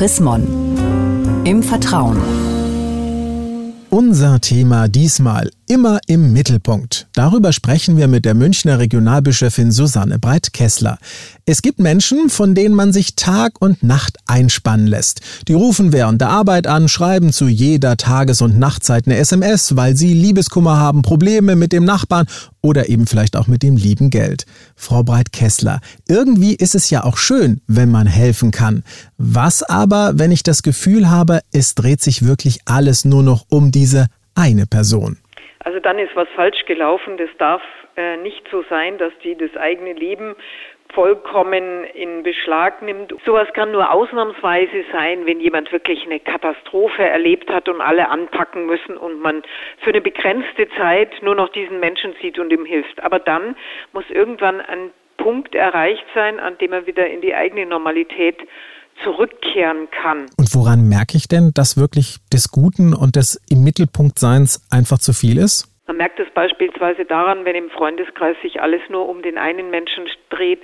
Chris. Im Vertrauen. Unser Thema diesmal immer im Mittelpunkt. Darüber sprechen wir mit der Münchner Regionalbischöfin Susanne Breit-Kessler. Es gibt Menschen, von denen man sich Tag und Nacht einspannen lässt. Die rufen während der Arbeit an, schreiben zu jeder Tages- und Nachtzeit eine SMS, weil sie Liebeskummer haben, Probleme mit dem Nachbarn oder eben vielleicht auch mit dem lieben Geld. Frau Breit-Kessler, irgendwie ist es ja auch schön, wenn man helfen kann. Was aber, wenn ich das Gefühl habe, es dreht sich wirklich alles nur noch um diese eine Person? Also dann ist was falsch gelaufen. Das darf äh, nicht so sein, dass die das eigene Leben vollkommen in Beschlag nimmt. Sowas kann nur ausnahmsweise sein, wenn jemand wirklich eine Katastrophe erlebt hat und alle anpacken müssen und man für eine begrenzte Zeit nur noch diesen Menschen sieht und ihm hilft. Aber dann muss irgendwann ein Punkt erreicht sein, an dem er wieder in die eigene Normalität zurückkehren kann. Und woran merke ich denn, dass wirklich des Guten und des im Mittelpunkt Seins einfach zu viel ist? Man merkt es beispielsweise daran, wenn im Freundeskreis sich alles nur um den einen Menschen dreht,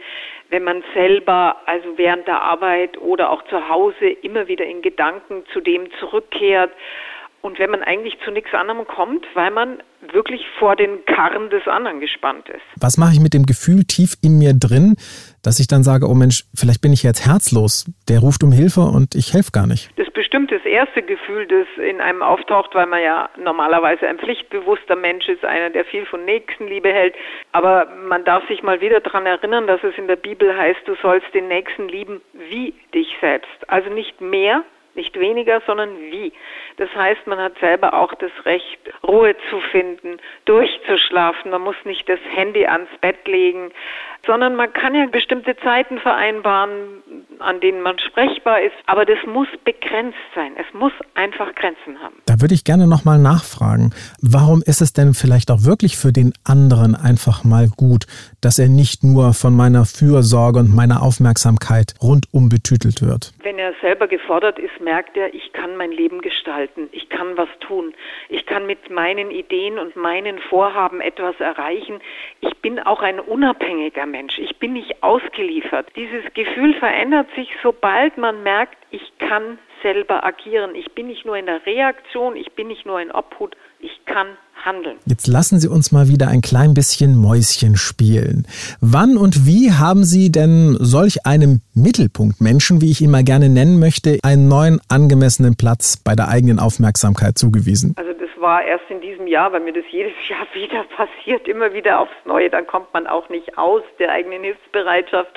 wenn man selber, also während der Arbeit oder auch zu Hause, immer wieder in Gedanken zu dem zurückkehrt und wenn man eigentlich zu nichts anderem kommt, weil man wirklich vor den Karren des anderen gespannt ist. Was mache ich mit dem Gefühl tief in mir drin, dass ich dann sage, oh Mensch, vielleicht bin ich jetzt herzlos, der ruft um Hilfe und ich helfe gar nicht? Das bestimmt das erste Gefühl, das in einem auftaucht, weil man ja normalerweise ein pflichtbewusster Mensch ist, einer, der viel von Nächstenliebe hält. Aber man darf sich mal wieder daran erinnern, dass es in der Bibel heißt, du sollst den Nächsten lieben wie dich selbst. Also nicht mehr, nicht weniger, sondern wie. Das heißt, man hat selber auch das Recht, Ruhe zu finden, durchzuschlafen. Man muss nicht das Handy ans Bett legen, sondern man kann ja bestimmte Zeiten vereinbaren, an denen man sprechbar ist. Aber das muss begrenzt sein. Es muss einfach Grenzen haben. Da würde ich gerne nochmal nachfragen. Warum ist es denn vielleicht auch wirklich für den anderen einfach mal gut, dass er nicht nur von meiner Fürsorge und meiner Aufmerksamkeit rundum betütelt wird? Wenn er selber gefordert ist, merkt er, ich kann mein Leben gestalten. Ich kann was tun. Ich kann mit meinen Ideen und meinen Vorhaben etwas erreichen. Ich bin auch ein unabhängiger Mensch. Ich bin nicht ausgeliefert. Dieses Gefühl verändert sich, sobald man merkt, ich kann selber agieren. Ich bin nicht nur in der Reaktion, ich bin nicht nur in Obhut, ich kann handeln. Jetzt lassen Sie uns mal wieder ein klein bisschen Mäuschen spielen. Wann und wie haben Sie denn solch einem Mittelpunktmenschen, wie ich ihn mal gerne nennen möchte, einen neuen angemessenen Platz bei der eigenen Aufmerksamkeit zugewiesen? Also war erst in diesem Jahr, weil mir das jedes Jahr wieder passiert, immer wieder aufs Neue. Dann kommt man auch nicht aus der eigenen Hilfsbereitschaft.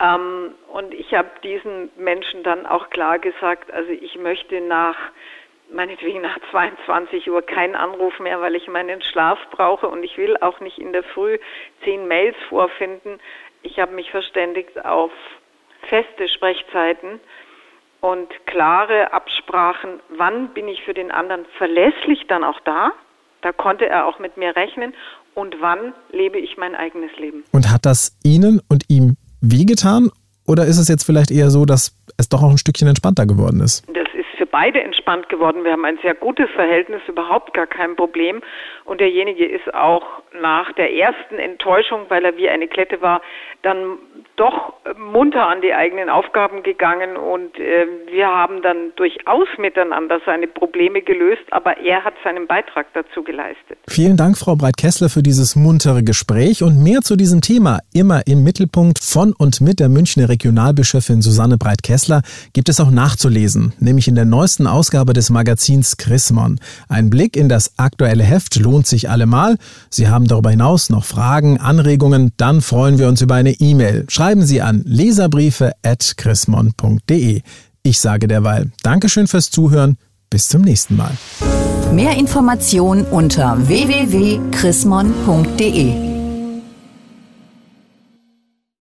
Ähm, und ich habe diesen Menschen dann auch klar gesagt, also ich möchte nach meinetwegen nach 22 Uhr keinen Anruf mehr, weil ich meinen Schlaf brauche und ich will auch nicht in der Früh zehn Mails vorfinden. Ich habe mich verständigt auf feste Sprechzeiten und klare Absprachen, wann bin ich für den anderen verlässlich dann auch da. Da konnte er auch mit mir rechnen und wann lebe ich mein eigenes Leben. Und hat das Ihnen und ihm wehgetan? Oder ist es jetzt vielleicht eher so, dass es doch auch ein Stückchen entspannter geworden ist? Das beide entspannt geworden. Wir haben ein sehr gutes Verhältnis, überhaupt gar kein Problem. Und derjenige ist auch nach der ersten Enttäuschung, weil er wie eine Klette war, dann doch munter an die eigenen Aufgaben gegangen und äh, wir haben dann durchaus miteinander seine Probleme gelöst, aber er hat seinen Beitrag dazu geleistet. Vielen Dank, Frau Breit-Kessler, für dieses muntere Gespräch und mehr zu diesem Thema immer im Mittelpunkt von und mit der Münchner Regionalbischöfin Susanne Breit-Kessler gibt es auch nachzulesen, nämlich in der neuesten Ausgabe des Magazins Chrismon. Ein Blick in das aktuelle Heft lohnt sich allemal. Sie haben darüber hinaus noch Fragen, Anregungen, dann freuen wir uns über eine E-Mail. Schreiben Sie an leserbriefe.chrismon.de. Ich sage derweil Dankeschön fürs Zuhören. Bis zum nächsten Mal. Mehr Informationen unter www.chrismon.de